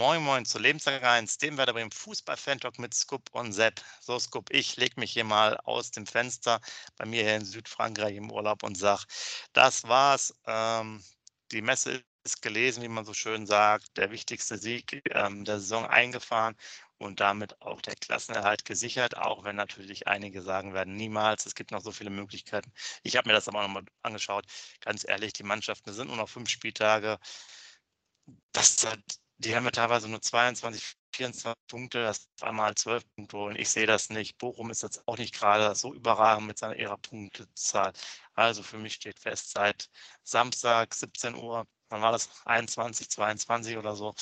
Moin Moin zu Lebenslang 1, dem Werder Bremen Fußball-Fan-Talk mit Scoop und Sepp. So Scoop, ich lege mich hier mal aus dem Fenster bei mir hier in Südfrankreich im Urlaub und sage, das war's. Ähm, die Messe ist gelesen, wie man so schön sagt. Der wichtigste Sieg ähm, der Saison eingefahren und damit auch der Klassenerhalt gesichert, auch wenn natürlich einige sagen werden, niemals, es gibt noch so viele Möglichkeiten. Ich habe mir das aber auch nochmal angeschaut. Ganz ehrlich, die Mannschaften sind nur noch fünf Spieltage. Das, die haben ja teilweise nur 22, 24 Punkte, das einmal 12 Punkte holen. Ich sehe das nicht. Bochum ist jetzt auch nicht gerade so überragend mit seiner ihrer Punktezahl. Also für mich steht fest, seit Samstag 17 Uhr, wann war das? 21, 22 oder so,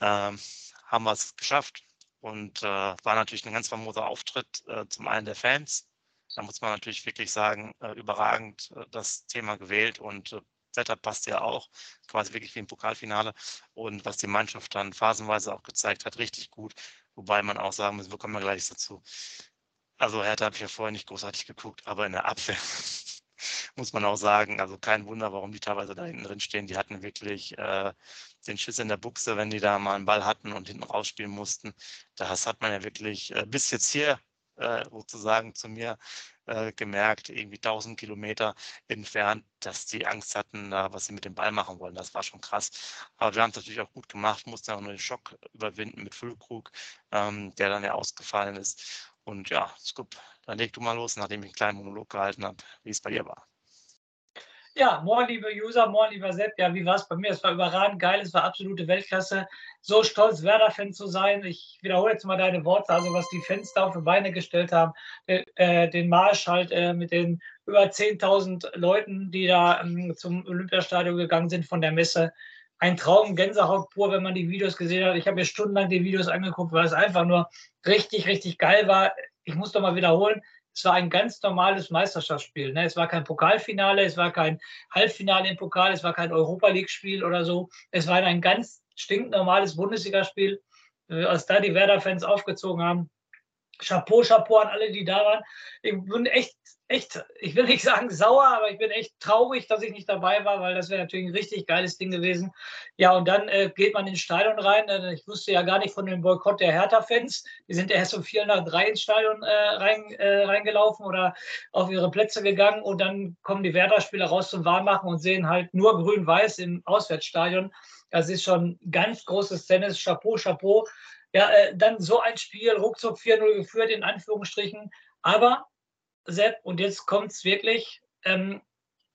ähm, haben wir es geschafft. Und äh, war natürlich ein ganz famoser Auftritt, äh, zum einen der Fans. Da muss man natürlich wirklich sagen, äh, überragend äh, das Thema gewählt und Wetter passt ja auch, quasi wirklich wie im Pokalfinale. Und was die Mannschaft dann phasenweise auch gezeigt hat, richtig gut. Wobei man auch sagen muss, wir kommen ja gleich dazu. Also Hertha habe ich ja vorher nicht großartig geguckt, aber in der Abwehr muss man auch sagen, also kein Wunder, warum die teilweise da hinten drin stehen. Die hatten wirklich äh, den Schiss in der Buchse, wenn die da mal einen Ball hatten und hinten rausspielen mussten. Das hat man ja wirklich äh, bis jetzt hier äh, sozusagen zu mir äh, gemerkt, irgendwie 1000 Kilometer entfernt, dass die Angst hatten, äh, was sie mit dem Ball machen wollen. Das war schon krass. Aber wir haben es natürlich auch gut gemacht, mussten auch nur den Schock überwinden mit Füllkrug, ähm, der dann ja ausgefallen ist. Und ja, Scoop, dann leg du mal los, nachdem ich einen kleinen Monolog gehalten habe, wie es bei dir war. Ja, moin, liebe User, moin, lieber Sepp. Ja, wie war es bei mir? Es war überragend geil, es war absolute Weltklasse. So stolz, Werder-Fan zu sein. Ich wiederhole jetzt mal deine Worte, also was die Fans da auf die Beine gestellt haben. Äh, den Marsch halt äh, mit den über 10.000 Leuten, die da ähm, zum Olympiastadion gegangen sind von der Messe. Ein Traum, Gänsehaut pur, wenn man die Videos gesehen hat. Ich habe mir stundenlang die Videos angeguckt, weil es einfach nur richtig, richtig geil war. Ich muss doch mal wiederholen, es war ein ganz normales Meisterschaftsspiel. Ne? Es war kein Pokalfinale, es war kein Halbfinale im Pokal, es war kein Europa League-Spiel oder so. Es war ein ganz stinknormales Bundesligaspiel, äh, als da die Werder-Fans aufgezogen haben. Chapeau, Chapeau an alle, die da waren. Ich bin echt echt, ich will nicht sagen sauer, aber ich bin echt traurig, dass ich nicht dabei war, weil das wäre natürlich ein richtig geiles Ding gewesen. Ja, und dann äh, geht man ins Stadion rein. Äh, ich wusste ja gar nicht von dem Boykott der Hertha-Fans. Die sind erst um vier nach drei ins Stadion äh, rein, äh, reingelaufen oder auf ihre Plätze gegangen. Und dann kommen die Werder-Spieler raus zum Warmmachen und sehen halt nur grün-weiß im Auswärtsstadion. Das ist schon ganz großes Tennis. Chapeau, Chapeau. Ja, äh, dann so ein Spiel, ruckzuck 4-0 geführt, in Anführungsstrichen. Aber Sepp, und jetzt kommt es wirklich. Ähm,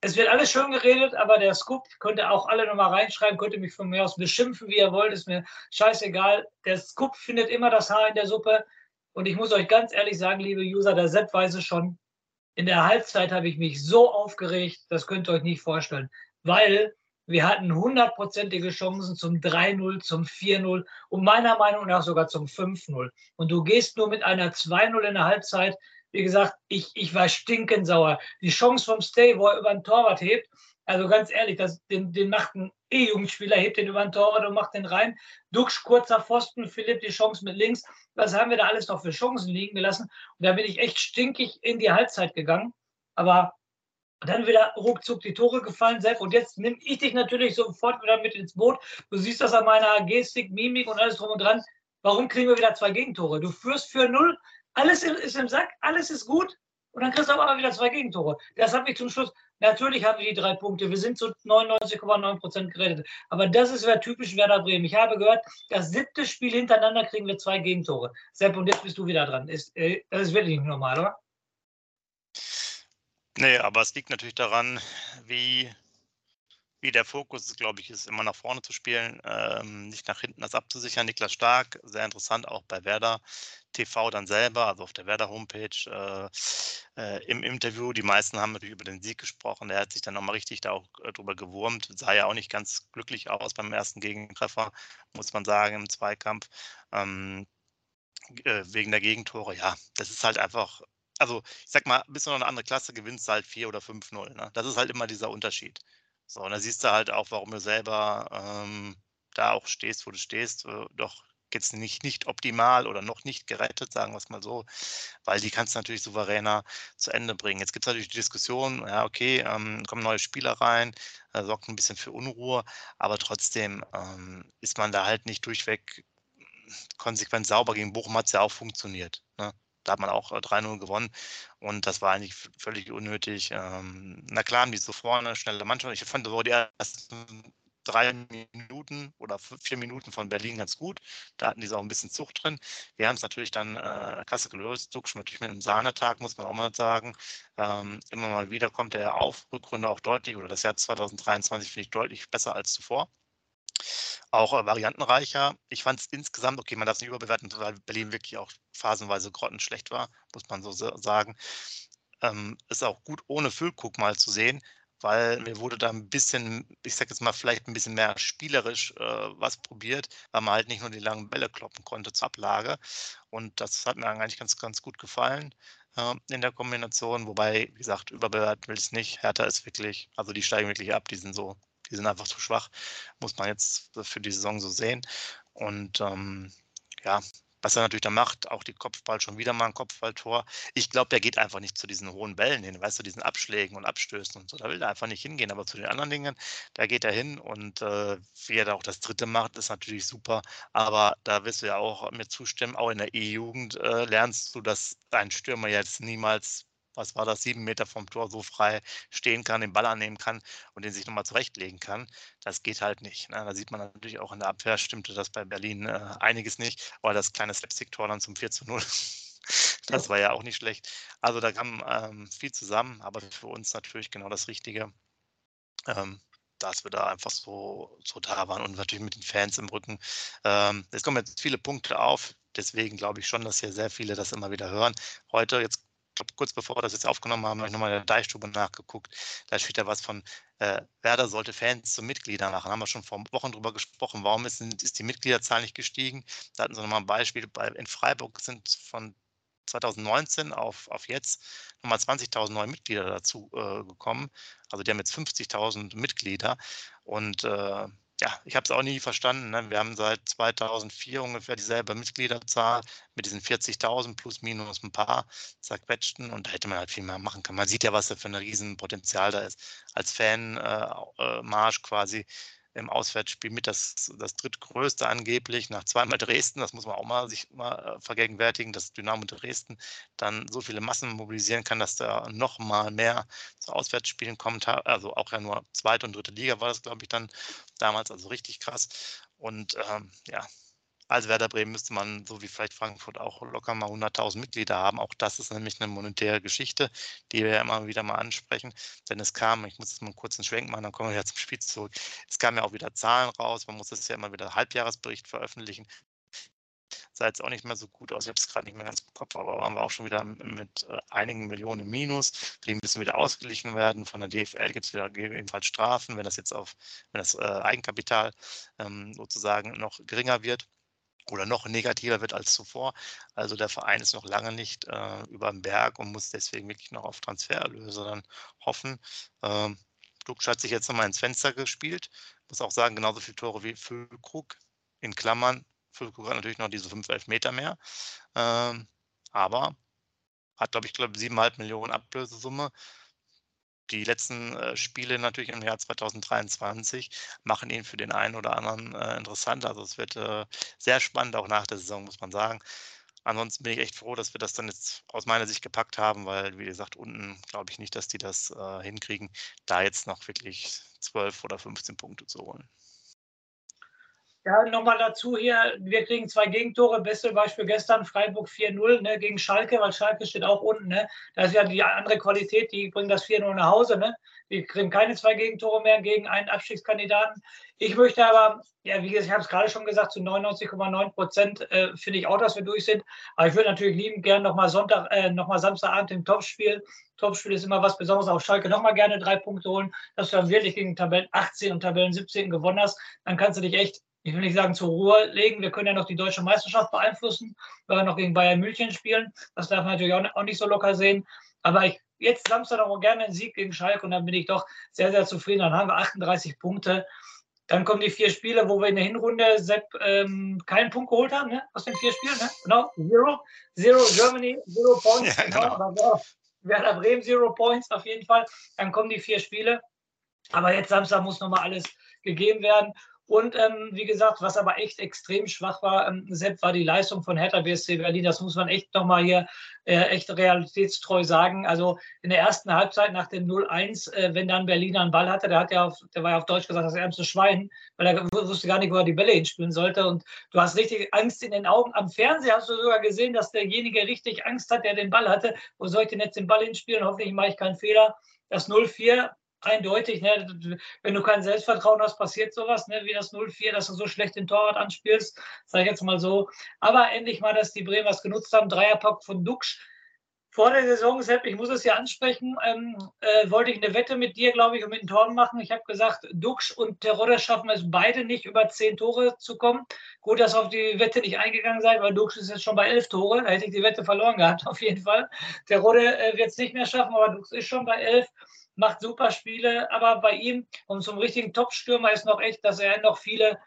es wird alles schön geredet, aber der Scoop könnte auch alle nochmal reinschreiben, könnte mich von mir aus beschimpfen, wie ihr wollt, ist mir scheißegal. Der Scoop findet immer das Haar in der Suppe. Und ich muss euch ganz ehrlich sagen, liebe User, der Sepp weiß es schon. In der Halbzeit habe ich mich so aufgeregt, das könnt ihr euch nicht vorstellen, weil wir hatten hundertprozentige Chancen zum 3-0, zum 4-0 und meiner Meinung nach sogar zum 5-0. Und du gehst nur mit einer 2-0 in der Halbzeit wie gesagt, ich, ich war stinkend sauer. Die Chance vom Stay, wo er über den Torwart hebt, also ganz ehrlich, das, den, den macht ein E-Jugendspieler, hebt den über den Torwart und macht den rein. Duxch, kurzer Pfosten, Philipp die Chance mit links. Was haben wir da alles noch für Chancen liegen gelassen? Und da bin ich echt stinkig in die Halbzeit gegangen. Aber dann wieder ruckzuck die Tore gefallen, Sepp. Und jetzt nehme ich dich natürlich sofort wieder mit ins Boot. Du siehst das an meiner Gestik, Mimik und alles drum und dran. Warum kriegen wir wieder zwei Gegentore? Du führst für null, alles ist im Sack, alles ist gut. Und dann kriegst du aber wieder zwei Gegentore. Das hat mich zum Schluss. Natürlich haben wir die drei Punkte. Wir sind zu 99,9 Prozent gerettet. Aber das ist wieder typisch Werder Bremen. Ich habe gehört, das siebte Spiel hintereinander kriegen wir zwei Gegentore. Sepp, und jetzt bist du wieder dran. Ist, äh, das ist wirklich nicht normal, oder? Nee, aber es liegt natürlich daran, wie wie der Fokus, glaube ich, ist, immer nach vorne zu spielen, ähm, nicht nach hinten das abzusichern. Niklas Stark, sehr interessant auch bei Werder TV dann selber, also auf der Werder Homepage äh, äh, im Interview. Die meisten haben natürlich über den Sieg gesprochen. Er hat sich dann nochmal richtig da auch äh, drüber gewurmt. Sah ja auch nicht ganz glücklich aus beim ersten Gegentreffer, muss man sagen, im Zweikampf. Ähm, äh, wegen der Gegentore, ja, das ist halt einfach also ich sag mal, bist du noch eine andere Klasse, gewinnst du halt 4 oder 5-0. Ne? Das ist halt immer dieser Unterschied. So, und da siehst du halt auch, warum du selber ähm, da auch stehst, wo du stehst. Äh, doch jetzt nicht, nicht optimal oder noch nicht gerettet, sagen wir es mal so, weil die kannst du natürlich souveräner zu Ende bringen. Jetzt gibt es natürlich die Diskussion, ja, okay, ähm, kommen neue Spieler rein, äh, sorgt ein bisschen für Unruhe, aber trotzdem ähm, ist man da halt nicht durchweg konsequent sauber. Gegen Bochum hat es ja auch funktioniert. Ne? Da hat man auch 3-0 äh, gewonnen und das war eigentlich völlig unnötig. Ähm, na klar, haben die so vorne, schnelle Mannschaft. Ich fand so die ersten drei Minuten oder vier Minuten von Berlin ganz gut. Da hatten die auch ein bisschen Zucht drin. Wir haben es natürlich dann äh, klasse gelöst. Zucksch natürlich mit einem Sahnetag, muss man auch mal sagen. Ähm, immer mal wieder kommt der auf, Rückrunde auch deutlich, oder das Jahr 2023 finde ich deutlich besser als zuvor. Auch äh, variantenreicher. Ich fand es insgesamt, okay, man darf es nicht überbewerten, weil Berlin wirklich auch phasenweise grottenschlecht war, muss man so sagen. Ähm, ist auch gut ohne Füllguck mal zu sehen, weil mir wurde da ein bisschen, ich sag jetzt mal, vielleicht ein bisschen mehr spielerisch äh, was probiert, weil man halt nicht nur die langen Bälle kloppen konnte zur Ablage. Und das hat mir eigentlich ganz, ganz gut gefallen äh, in der Kombination. Wobei, wie gesagt, überbewerten will ich es nicht. Hertha ist wirklich, also die steigen wirklich ab, die sind so, die sind einfach zu schwach, muss man jetzt für die Saison so sehen. Und ähm, ja, was er natürlich da macht, auch die Kopfball schon wieder mal ein Kopfballtor. Ich glaube, der geht einfach nicht zu diesen hohen Bällen hin, weißt du, diesen Abschlägen und Abstößen und so. Da will er einfach nicht hingehen, aber zu den anderen Dingen, da geht er hin und äh, wie er da auch das dritte macht, ist natürlich super. Aber da wirst du ja auch mir zustimmen, auch in der E-Jugend äh, lernst du, dass ein Stürmer jetzt niemals was war das, sieben Meter vom Tor so frei stehen kann, den Ball annehmen kann und den sich nochmal zurechtlegen kann. Das geht halt nicht. Ne? Da sieht man natürlich auch in der Abwehr, stimmte das bei Berlin äh, einiges nicht, aber das kleine Slapstick-Tor dann zum 4 zu 0. das war ja auch nicht schlecht. Also da kam ähm, viel zusammen, aber für uns natürlich genau das Richtige. Ähm, dass wir da einfach so, so da waren und natürlich mit den Fans im Rücken. Ähm, es kommen jetzt viele Punkte auf, deswegen glaube ich schon, dass hier sehr viele das immer wieder hören. Heute, jetzt glaube, kurz bevor wir das jetzt aufgenommen haben, habe ich nochmal in der Deichstube nachgeguckt. Da steht ja was von, äh, Werder sollte Fans zu Mitgliedern machen. Da haben wir schon vor Wochen drüber gesprochen. Warum ist, ist die Mitgliederzahl nicht gestiegen? Da hatten sie nochmal ein Beispiel. Bei, in Freiburg sind von 2019 auf, auf jetzt nochmal 20.000 neue Mitglieder dazu äh, gekommen. Also die haben jetzt 50.000 Mitglieder. Und äh, ja, ich habe es auch nie verstanden. Ne? Wir haben seit 2004 ungefähr dieselbe Mitgliederzahl mit diesen 40.000 plus minus ein paar zerquetschten und da hätte man halt viel mehr machen können. Man sieht ja, was da für ein Riesenpotenzial da ist. Als Fanmarsch äh, äh, quasi im Auswärtsspiel mit das, das drittgrößte angeblich nach zweimal Dresden. Das muss man auch mal sich mal äh, vergegenwärtigen, dass Dynamo Dresden dann so viele Massen mobilisieren kann, dass da noch mal mehr zu Auswärtsspielen kommt. Also auch ja nur zweite und dritte Liga war das, glaube ich, dann damals, also richtig krass. Und ähm, ja, als Werder Bremen müsste man, so wie vielleicht Frankfurt, auch locker mal 100.000 Mitglieder haben. Auch das ist nämlich eine monetäre Geschichte, die wir ja immer wieder mal ansprechen. Denn es kam, ich muss jetzt mal einen kurzen Schwenk machen, dann kommen wir wieder zum Spiel zurück. Es kamen ja auch wieder Zahlen raus. Man muss es ja immer wieder Halbjahresbericht veröffentlichen. Sah jetzt auch nicht mehr so gut aus. Ich habe es gerade nicht mehr ganz im Kopf, aber waren wir auch schon wieder mit äh, einigen Millionen im Minus. Die müssen wieder ausgeglichen werden. Von der DFL gibt es wieder ebenfalls Strafen, wenn das jetzt auf, wenn das äh, Eigenkapital ähm, sozusagen noch geringer wird oder noch negativer wird als zuvor. Also der Verein ist noch lange nicht äh, über den Berg und muss deswegen wirklich noch auf Transfererlöse dann hoffen. Ähm, Duksch hat sich jetzt nochmal ins Fenster gespielt. Muss auch sagen, genauso viele Tore wie Füllkrug. In Klammern, Füllkrug hat natürlich noch diese 5, 11 Meter mehr. Ähm, aber hat, glaube ich, glaube 7,5 Millionen Ablösesumme die letzten äh, Spiele natürlich im Jahr 2023 machen ihn für den einen oder anderen äh, interessant. Also es wird äh, sehr spannend, auch nach der Saison, muss man sagen. Ansonsten bin ich echt froh, dass wir das dann jetzt aus meiner Sicht gepackt haben, weil, wie gesagt, unten glaube ich nicht, dass die das äh, hinkriegen, da jetzt noch wirklich 12 oder 15 Punkte zu holen. Ja, nochmal dazu hier, wir kriegen zwei Gegentore. Beste Beispiel gestern, Freiburg 4-0 ne, gegen Schalke, weil Schalke steht auch unten. Ne. Da ist ja die andere Qualität, die bringen das 4-0 nach Hause. Ne. Wir kriegen keine zwei Gegentore mehr gegen einen Abstiegskandidaten. Ich möchte aber, ja, wie gesagt, ich habe es gerade schon gesagt, zu 99,9 Prozent äh, finde ich auch, dass wir durch sind. Aber ich würde natürlich lieben gern nochmal Sonntag, äh, nochmal Samstagabend im Topspiel. Topspiel ist immer was Besonderes. Auf Schalke nochmal gerne drei Punkte holen, dass du dann wirklich gegen Tabellen 18 und Tabellen 17 gewonnen hast. Dann kannst du dich echt ich will nicht sagen zur Ruhe legen. Wir können ja noch die deutsche Meisterschaft beeinflussen, weil wir noch gegen Bayern München spielen. Das darf man natürlich auch nicht so locker sehen. Aber ich jetzt Samstag auch gerne einen Sieg gegen Schalke und dann bin ich doch sehr, sehr zufrieden. Dann haben wir 38 Punkte. Dann kommen die vier Spiele, wo wir in der Hinrunde Sepp ähm, keinen Punkt geholt haben, ne? aus den vier Spielen. Ne? Genau, Zero. Zero Germany, Zero Points. Ja, genau. genau. Werder Bremen, Zero Points auf jeden Fall. Dann kommen die vier Spiele. Aber jetzt Samstag muss nochmal alles gegeben werden. Und ähm, wie gesagt, was aber echt extrem schwach war, ähm, Sepp, war die Leistung von Hertha BSC Berlin. Das muss man echt nochmal hier äh, echt realitätstreu sagen. Also in der ersten Halbzeit nach dem 0-1, äh, wenn dann Berliner einen Ball hatte, der hat ja auf, der war ja auf Deutsch gesagt, das ärmste Schwein, weil er wusste gar nicht, wo er die Bälle hinspielen sollte. Und du hast richtig Angst in den Augen. Am Fernseher hast du sogar gesehen, dass derjenige richtig Angst hat, der den Ball hatte. Wo soll ich denn jetzt den Ball hinspielen? Hoffentlich mache ich keinen Fehler. Das 0-4 eindeutig, ne? wenn du kein Selbstvertrauen hast, passiert sowas, ne? wie das 0-4, dass du so schlecht den Torwart anspielst, sage ich jetzt mal so. Aber endlich mal, dass die Bremers genutzt haben, Dreierpack von Duxch. Vor der Saison, Sepp, ich muss es ja ansprechen, ähm, äh, wollte ich eine Wette mit dir, glaube ich, und mit den Toren machen. Ich habe gesagt, Duxch und Terodde schaffen es beide nicht, über zehn Tore zu kommen. Gut, dass auf die Wette nicht eingegangen seid, weil Duxch ist jetzt schon bei elf Tore. Da hätte ich die Wette verloren gehabt, auf jeden Fall. Terodde äh, wird es nicht mehr schaffen, aber Duxch ist schon bei elf macht super Spiele, aber bei ihm und zum richtigen Top-Stürmer ist noch echt, dass er noch viele,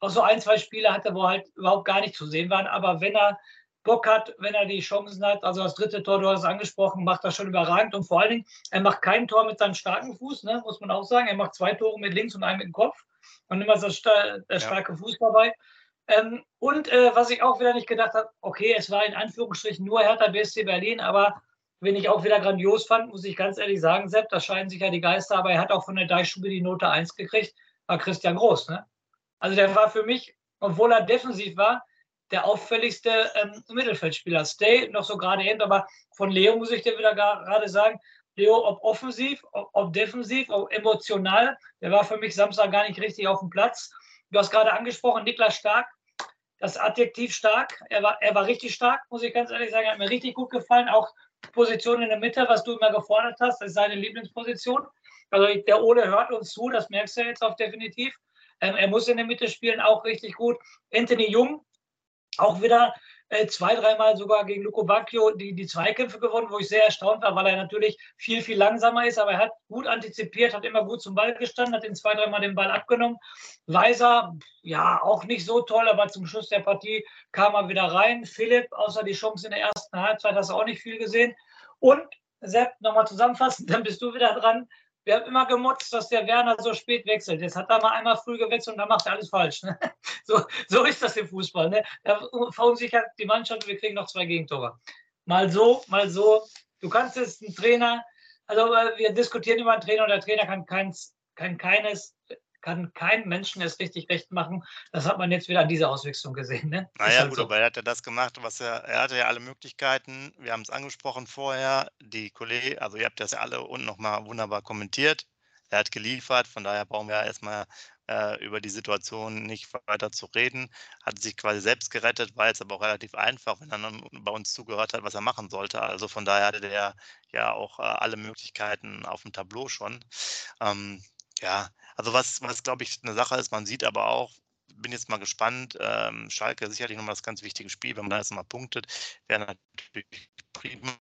auch so ein, zwei Spiele hatte, wo halt überhaupt gar nicht zu sehen waren. Aber wenn er Bock hat, wenn er die Chancen hat, also das dritte Tor, du hast es angesprochen, macht das schon überragend und vor allen Dingen, er macht kein Tor mit seinem starken Fuß, ne, muss man auch sagen. Er macht zwei Tore mit links und einen mit dem Kopf und immer so der starke ja. Fuß dabei. Ähm, und äh, was ich auch wieder nicht gedacht habe, okay, es war in Anführungsstrichen nur Hertha BSC Berlin, aber Wen ich auch wieder grandios fand, muss ich ganz ehrlich sagen, Sepp, da scheinen sich ja die Geister, aber er hat auch von der Deichstube die Note 1 gekriegt, war Christian Groß. Ne? Also der war für mich, obwohl er defensiv war, der auffälligste ähm, Mittelfeldspieler. Stay noch so gerade eben, aber von Leo muss ich dir wieder gerade sagen, Leo, ob offensiv, ob, ob, defensiv, ob emotional, der war für mich Samstag gar nicht richtig auf dem Platz. Du hast gerade angesprochen, Niklas Stark, das Adjektiv stark, er war, er war richtig stark, muss ich ganz ehrlich sagen, hat mir richtig gut gefallen, auch Position in der Mitte, was du immer gefordert hast, ist seine Lieblingsposition. Also der Ole hört uns zu, das merkst du jetzt auch definitiv. Ähm, er muss in der Mitte spielen, auch richtig gut. Anthony Jung, auch wieder äh, zwei, dreimal sogar gegen Luco Bacchio die, die Zweikämpfe gewonnen, wo ich sehr erstaunt war, weil er natürlich viel, viel langsamer ist, aber er hat gut antizipiert, hat immer gut zum Ball gestanden, hat den zwei, dreimal den Ball abgenommen. Weiser, ja, auch nicht so toll, aber zum Schluss der Partie kam er wieder rein. Philipp, außer die Chance in der ersten Halbzeit, hast du auch nicht viel gesehen. Und Sepp, nochmal zusammenfassen, dann bist du wieder dran wir haben immer gemotzt, dass der Werner so spät wechselt. Jetzt hat er mal einmal früh gewechselt und dann macht er alles falsch. Ne? So, so ist das im Fußball. Ne? Da verunsichert die Mannschaft und wir kriegen noch zwei Gegentore. Mal so, mal so. Du kannst jetzt einen Trainer, also äh, wir diskutieren über einen Trainer und der Trainer kann, keins, kann keines kann kein Menschen es richtig recht machen. Das hat man jetzt wieder an dieser Auswechslung gesehen. Ne? Naja, halt gut, so. aber er hat ja das gemacht, was er, er hatte ja alle Möglichkeiten. Wir haben es angesprochen vorher. Die Kollegen, also ihr habt das ja alle unten nochmal wunderbar kommentiert. Er hat geliefert, von daher brauchen wir erstmal äh, über die Situation nicht weiter zu reden. Hat sich quasi selbst gerettet, war jetzt aber auch relativ einfach, wenn er dann bei uns zugehört hat, was er machen sollte. Also von daher hatte der ja auch äh, alle Möglichkeiten auf dem Tableau schon. Ähm, ja, also was, was glaube ich eine Sache ist, man sieht aber auch, bin jetzt mal gespannt, ähm, Schalke sicherlich nochmal das ganz wichtige Spiel, wenn man da jetzt mal punktet, wäre natürlich prima.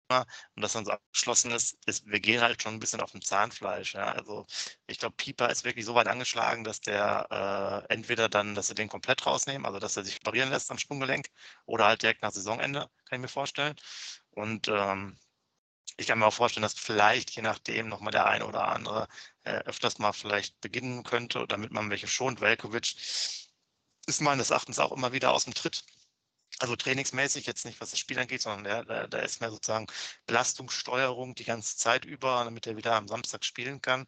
Und das dann so abgeschlossen ist, ist, wir gehen halt schon ein bisschen auf dem Zahnfleisch. Ja. Also ich glaube, Pieper ist wirklich so weit angeschlagen, dass der äh, entweder dann, dass er den komplett rausnehmen, also dass er sich operieren lässt am Sprunggelenk oder halt direkt nach Saisonende, kann ich mir vorstellen. Und ähm, ich kann mir auch vorstellen, dass vielleicht je nachdem nochmal der ein oder andere äh, öfters mal vielleicht beginnen könnte, damit man welche schont. Velkovic ist meines Erachtens auch immer wieder aus dem Tritt. Also trainingsmäßig jetzt nicht, was das Spiel angeht, sondern der, der, der ist mehr sozusagen Belastungssteuerung die ganze Zeit über, damit er wieder am Samstag spielen kann.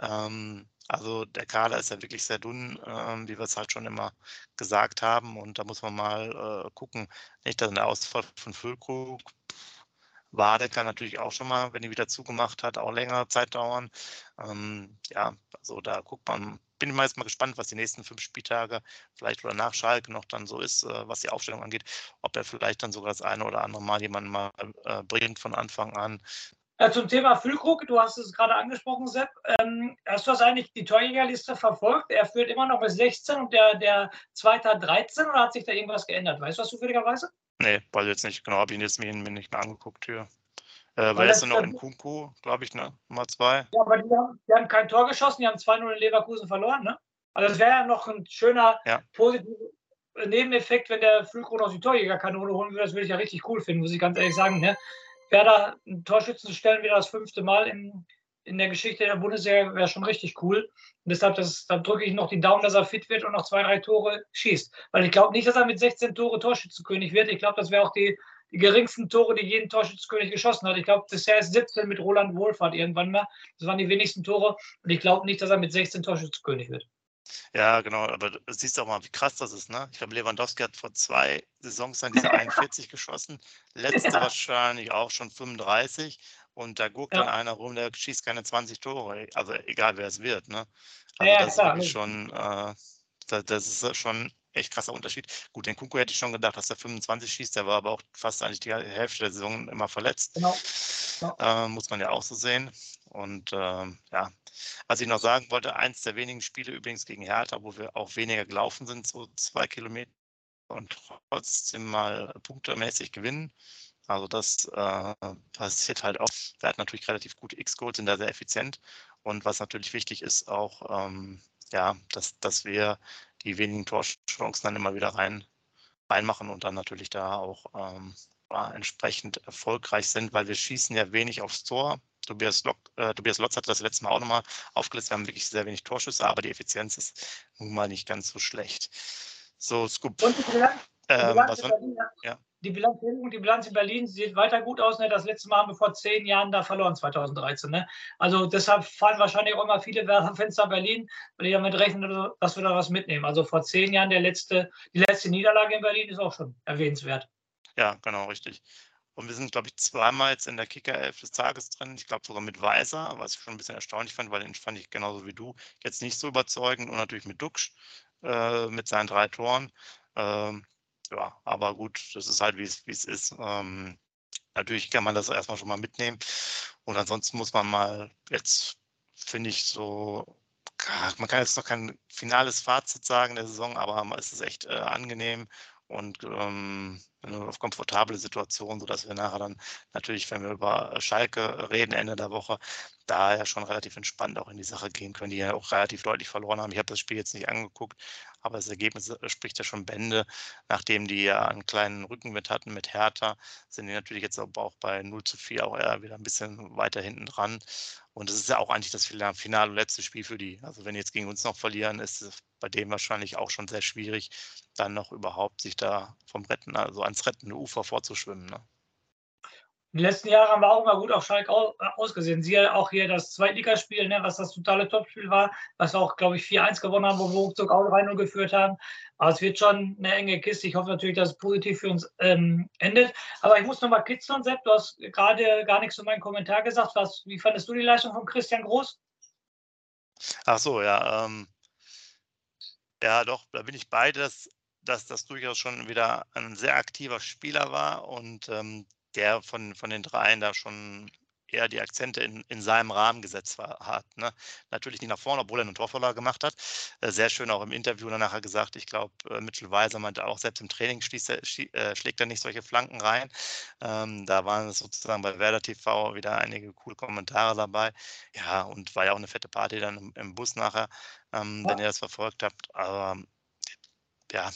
Ähm, also der Kader ist ja wirklich sehr dünn, ähm, wie wir es halt schon immer gesagt haben. Und da muss man mal äh, gucken. Nicht, dass der Ausfall von Füllkrug Wade kann natürlich auch schon mal, wenn die wieder zugemacht hat, auch längere Zeit dauern. Ähm, ja, also da guckt man, bin ich mal jetzt mal gespannt, was die nächsten fünf Spieltage vielleicht oder nach Schalke noch dann so ist, äh, was die Aufstellung angeht, ob er vielleicht dann sogar das eine oder andere Mal jemanden mal äh, bringt von Anfang an. Ja, zum Thema Füllkrug, du hast es gerade angesprochen, Sepp. Ähm, hast du das eigentlich die Torjägerliste verfolgt? Er führt immer noch bis 16 und der, der Zweite hat 13 oder hat sich da irgendwas geändert? Weißt du was zufälligerweise? Nee, weiß jetzt nicht genau, habe ihn jetzt mir, nicht mehr angeguckt hier. Äh, weil ist noch in Kunku, glaube ich, ne? Nummer zwei. Ja, aber die haben, die haben kein Tor geschossen, die haben 2-0 in Leverkusen verloren, ne? Also das wäre ja noch ein schöner, ja. positiver Nebeneffekt, wenn der Füllkrug aus die Torjägerkanone holen würde. Das würde ich ja richtig cool finden, muss ich ganz ehrlich sagen. Ne? Werder einen Torschützen zu stellen, wieder das fünfte Mal in, in der Geschichte der Bundesliga, wäre schon richtig cool. Und deshalb drücke ich noch die Daumen, dass er fit wird und noch zwei, drei Tore schießt. Weil ich glaube nicht, dass er mit 16 Tore Torschützenkönig wird. Ich glaube, das wäre auch die, die geringsten Tore, die jeden Torschützenkönig geschossen hat. Ich glaube, bisher ist 17 mit Roland Wohlfahrt irgendwann mal. Das waren die wenigsten Tore. Und ich glaube nicht, dass er mit 16 Torschützenkönig wird. Ja, genau, aber du siehst auch mal, wie krass das ist, ne? Ich glaube, Lewandowski hat vor zwei Saisons dann diese 41 geschossen, letzte ja. wahrscheinlich auch schon 35 und da guckt ja. dann einer rum, der schießt keine 20 Tore, also egal wer es wird, ne? Also ja, das klar. ist schon, äh, das ist schon echt krasser Unterschied. Gut, den Kunku hätte ich schon gedacht, dass er 25 schießt, der war aber auch fast eigentlich die Hälfte der Saison immer verletzt. Genau. Ja. Äh, muss man ja auch so sehen. Und ähm, ja, was ich noch sagen wollte, eins der wenigen Spiele übrigens gegen Hertha, wo wir auch weniger gelaufen sind, so zwei Kilometer und trotzdem mal punktemäßig gewinnen. Also das äh, passiert halt auch. Wir hatten natürlich relativ gute X-Goals, sind da sehr effizient. Und was natürlich wichtig ist, auch, ähm, ja, dass, dass wir die wenigen Torchancen dann immer wieder rein, reinmachen und dann natürlich da auch ähm, entsprechend erfolgreich sind, weil wir schießen ja wenig aufs Tor. Tobias, Lock, äh, Tobias Lotz hat das letzte Mal auch nochmal aufgelistet. Wir haben wirklich sehr wenig Torschüsse, aber die Effizienz ist nun mal nicht ganz so schlecht. So, Scoop. Und die Bilanz, ähm, was Berlin, ja. die, Bilanz, die Bilanz in Berlin sieht weiter gut aus. Ne? Das letzte Mal haben wir vor zehn Jahren da verloren, 2013. Ne? Also deshalb fallen wahrscheinlich auch immer viele Fenster Berlin, weil die damit rechnen, dass wir da was mitnehmen. Also vor zehn Jahren der letzte, die letzte Niederlage in Berlin ist auch schon erwähnenswert. Ja, genau, richtig. Und wir sind, glaube ich, zweimal jetzt in der Kicker-Elf des Tages drin. Ich glaube sogar mit Weiser, was ich schon ein bisschen erstaunlich fand, weil den fand ich genauso wie du jetzt nicht so überzeugend. Und natürlich mit Duxch äh, mit seinen drei Toren. Ähm, ja, aber gut, das ist halt, wie es ist. Ähm, natürlich kann man das erstmal schon mal mitnehmen. Und ansonsten muss man mal jetzt, finde ich, so man kann jetzt noch kein finales Fazit sagen der Saison, aber es ist echt äh, angenehm und ähm, eine komfortable Situation, sodass wir nachher dann natürlich, wenn wir über Schalke reden, Ende der Woche, da ja schon relativ entspannt auch in die Sache gehen können, die ja auch relativ deutlich verloren haben. Ich habe das Spiel jetzt nicht angeguckt, aber das Ergebnis äh, spricht ja schon Bände. Nachdem die ja einen kleinen Rückenwind hatten mit Hertha, sind die natürlich jetzt aber auch bei 0 zu 4 auch eher wieder ein bisschen weiter hinten dran. Und das ist ja auch eigentlich das finale und letzte Spiel für die. Also wenn die jetzt gegen uns noch verlieren, ist es bei dem wahrscheinlich auch schon sehr schwierig, dann noch überhaupt sich da vom Retten, also ans rettende Ufer vorzuschwimmen. Ne? In den letzten Jahren haben wir auch mal gut auf Schalke äh, ausgesehen. Siehe auch hier das Zweitligaspiel, ne, was das totale Topspiel war, was auch, glaube ich, 4-1 gewonnen haben, wo wir ruckzuck auch 3 geführt haben. Aber es wird schon eine enge Kiste. Ich hoffe natürlich, dass es positiv für uns ähm, endet. Aber ich muss noch mal kitzeln, Sepp. Du hast gerade gar nichts zu meinem Kommentar gesagt. Was, wie fandest du die Leistung von Christian Groß? Ach so, ja. Ähm, ja, doch, da bin ich bei, dass, dass das durchaus schon wieder ein sehr aktiver Spieler war und ähm, der von, von den dreien da schon eher die Akzente in, in seinem Rahmen gesetzt war, hat. Ne? Natürlich nicht nach vorne, obwohl er eine Torvorlage gemacht hat. Äh, sehr schön auch im Interview danach gesagt, ich glaube, äh, Mitchell Weiser meinte auch, selbst im Training er, schie, äh, schlägt er nicht solche Flanken rein. Ähm, da waren sozusagen bei Werder TV wieder einige coole Kommentare dabei. Ja, und war ja auch eine fette Party dann im, im Bus nachher, ähm, ja. wenn ihr das verfolgt habt. Aber ja,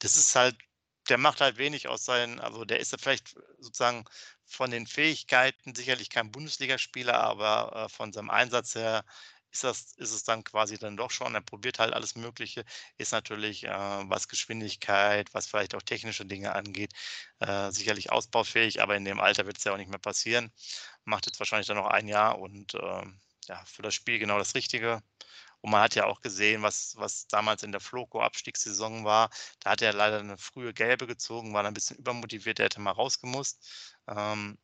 das ist halt der macht halt wenig aus seinen, also der ist ja vielleicht sozusagen von den Fähigkeiten sicherlich kein Bundesligaspieler, aber äh, von seinem Einsatz her ist, das, ist es dann quasi dann doch schon. Er probiert halt alles Mögliche, ist natürlich, äh, was Geschwindigkeit, was vielleicht auch technische Dinge angeht, äh, sicherlich ausbaufähig, aber in dem Alter wird es ja auch nicht mehr passieren. Macht jetzt wahrscheinlich dann noch ein Jahr und ähm, ja, für das Spiel genau das Richtige. Und man hat ja auch gesehen, was, was damals in der Floco-Abstiegssaison war. Da hat er leider eine frühe Gelbe gezogen, war ein bisschen übermotiviert, der hätte mal rausgemusst. Ähm,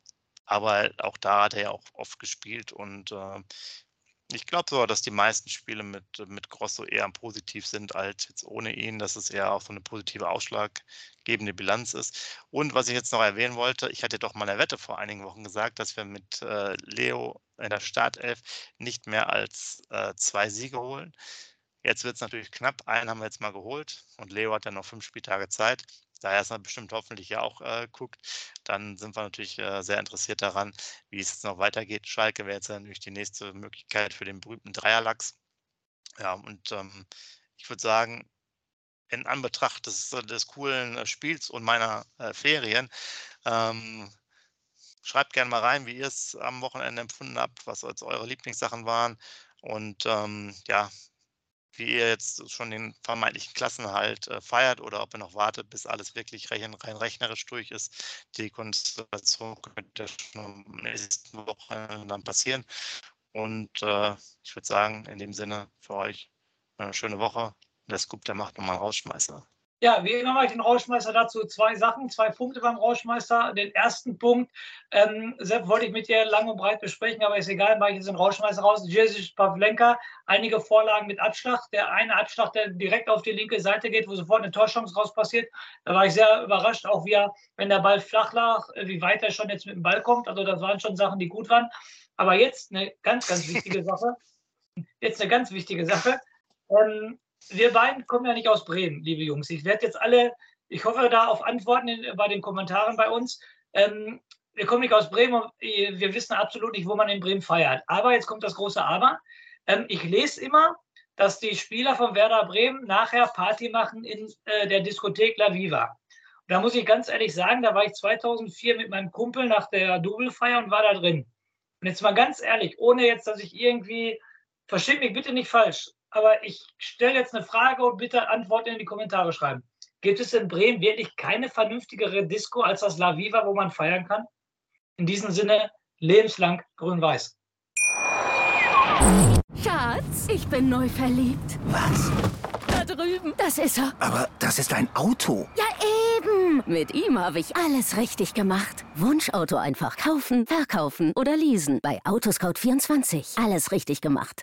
aber auch da hat er ja auch oft gespielt und äh, ich glaube sogar, dass die meisten Spiele mit, mit Grosso eher positiv sind als jetzt ohne ihn, dass es eher auch so eine positive ausschlaggebende Bilanz ist. Und was ich jetzt noch erwähnen wollte, ich hatte doch mal eine Wette vor einigen Wochen gesagt, dass wir mit äh, Leo in der Startelf nicht mehr als äh, zwei Siege holen. Jetzt wird es natürlich knapp. Einen haben wir jetzt mal geholt und Leo hat ja noch fünf Spieltage Zeit da er es dann bestimmt hoffentlich ja auch äh, guckt, dann sind wir natürlich äh, sehr interessiert daran, wie es jetzt noch weitergeht. Schalke wäre jetzt natürlich die nächste Möglichkeit für den berühmten Dreierlachs. Ja, und ähm, ich würde sagen, in Anbetracht des, des coolen äh, Spiels und meiner äh, Ferien, ähm, schreibt gerne mal rein, wie ihr es am Wochenende empfunden habt, was jetzt eure Lieblingssachen waren und ähm, ja, wie ihr jetzt schon den vermeintlichen Klassenhalt äh, feiert oder ob ihr noch wartet, bis alles wirklich rein, rein rechnerisch durch ist. Die Konstellation könnte schon am nächsten Wochenende dann passieren. Und äh, ich würde sagen, in dem Sinne für euch eine schöne Woche. Der Scoop, der macht nochmal einen Rausschmeißer. Ja, wie immer mache ich den Rauschmeister dazu zwei Sachen, zwei Punkte beim Rauschmeister. Den ersten Punkt, ähm, Sepp, wollte ich mit dir lang und breit besprechen, aber ist egal, mache ich jetzt den Rauschmeister raus. Jerzy Pavlenka, einige Vorlagen mit Abschlag. Der eine Abschlag, der direkt auf die linke Seite geht, wo sofort eine Torchance raus passiert. Da war ich sehr überrascht, auch wie er, wenn der Ball flach lag, wie weit er schon jetzt mit dem Ball kommt. Also das waren schon Sachen, die gut waren. Aber jetzt eine ganz, ganz wichtige Sache. Jetzt eine ganz wichtige Sache. Ähm, wir beiden kommen ja nicht aus Bremen, liebe Jungs. Ich werde jetzt alle, ich hoffe da auf Antworten in, bei den Kommentaren bei uns. Ähm, wir kommen nicht aus Bremen und wir wissen absolut nicht, wo man in Bremen feiert. Aber jetzt kommt das große Aber. Ähm, ich lese immer, dass die Spieler von Werder Bremen nachher Party machen in äh, der Diskothek La Viva. Und da muss ich ganz ehrlich sagen, da war ich 2004 mit meinem Kumpel nach der Doublefeier und war da drin. Und jetzt mal ganz ehrlich, ohne jetzt, dass ich irgendwie, versteht mich bitte nicht falsch, aber ich stelle jetzt eine Frage und bitte Antworten in die Kommentare schreiben. Gibt es in Bremen wirklich keine vernünftigere Disco als das La Viva, wo man feiern kann? In diesem Sinne, lebenslang grün-weiß. Schatz, ich bin neu verliebt. Was? Da drüben. Das ist er. Aber das ist ein Auto. Ja, eben. Mit ihm habe ich alles richtig gemacht. Wunschauto einfach kaufen, verkaufen oder leasen. Bei Autoscout24. Alles richtig gemacht.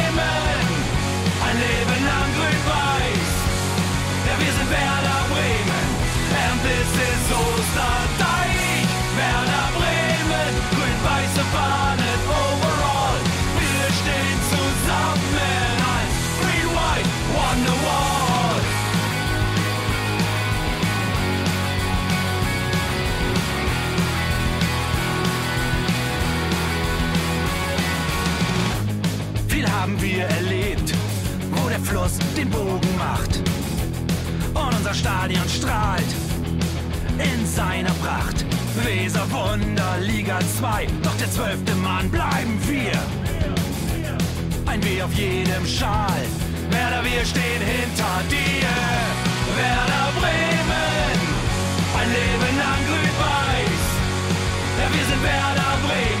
Liga 2, doch der zwölfte Mann bleiben wir. Ein W auf jedem Schal, Werder, wir stehen hinter dir. Werder Bremen, ein Leben lang grün-weiß. Ja, wir sind Werder Bremen,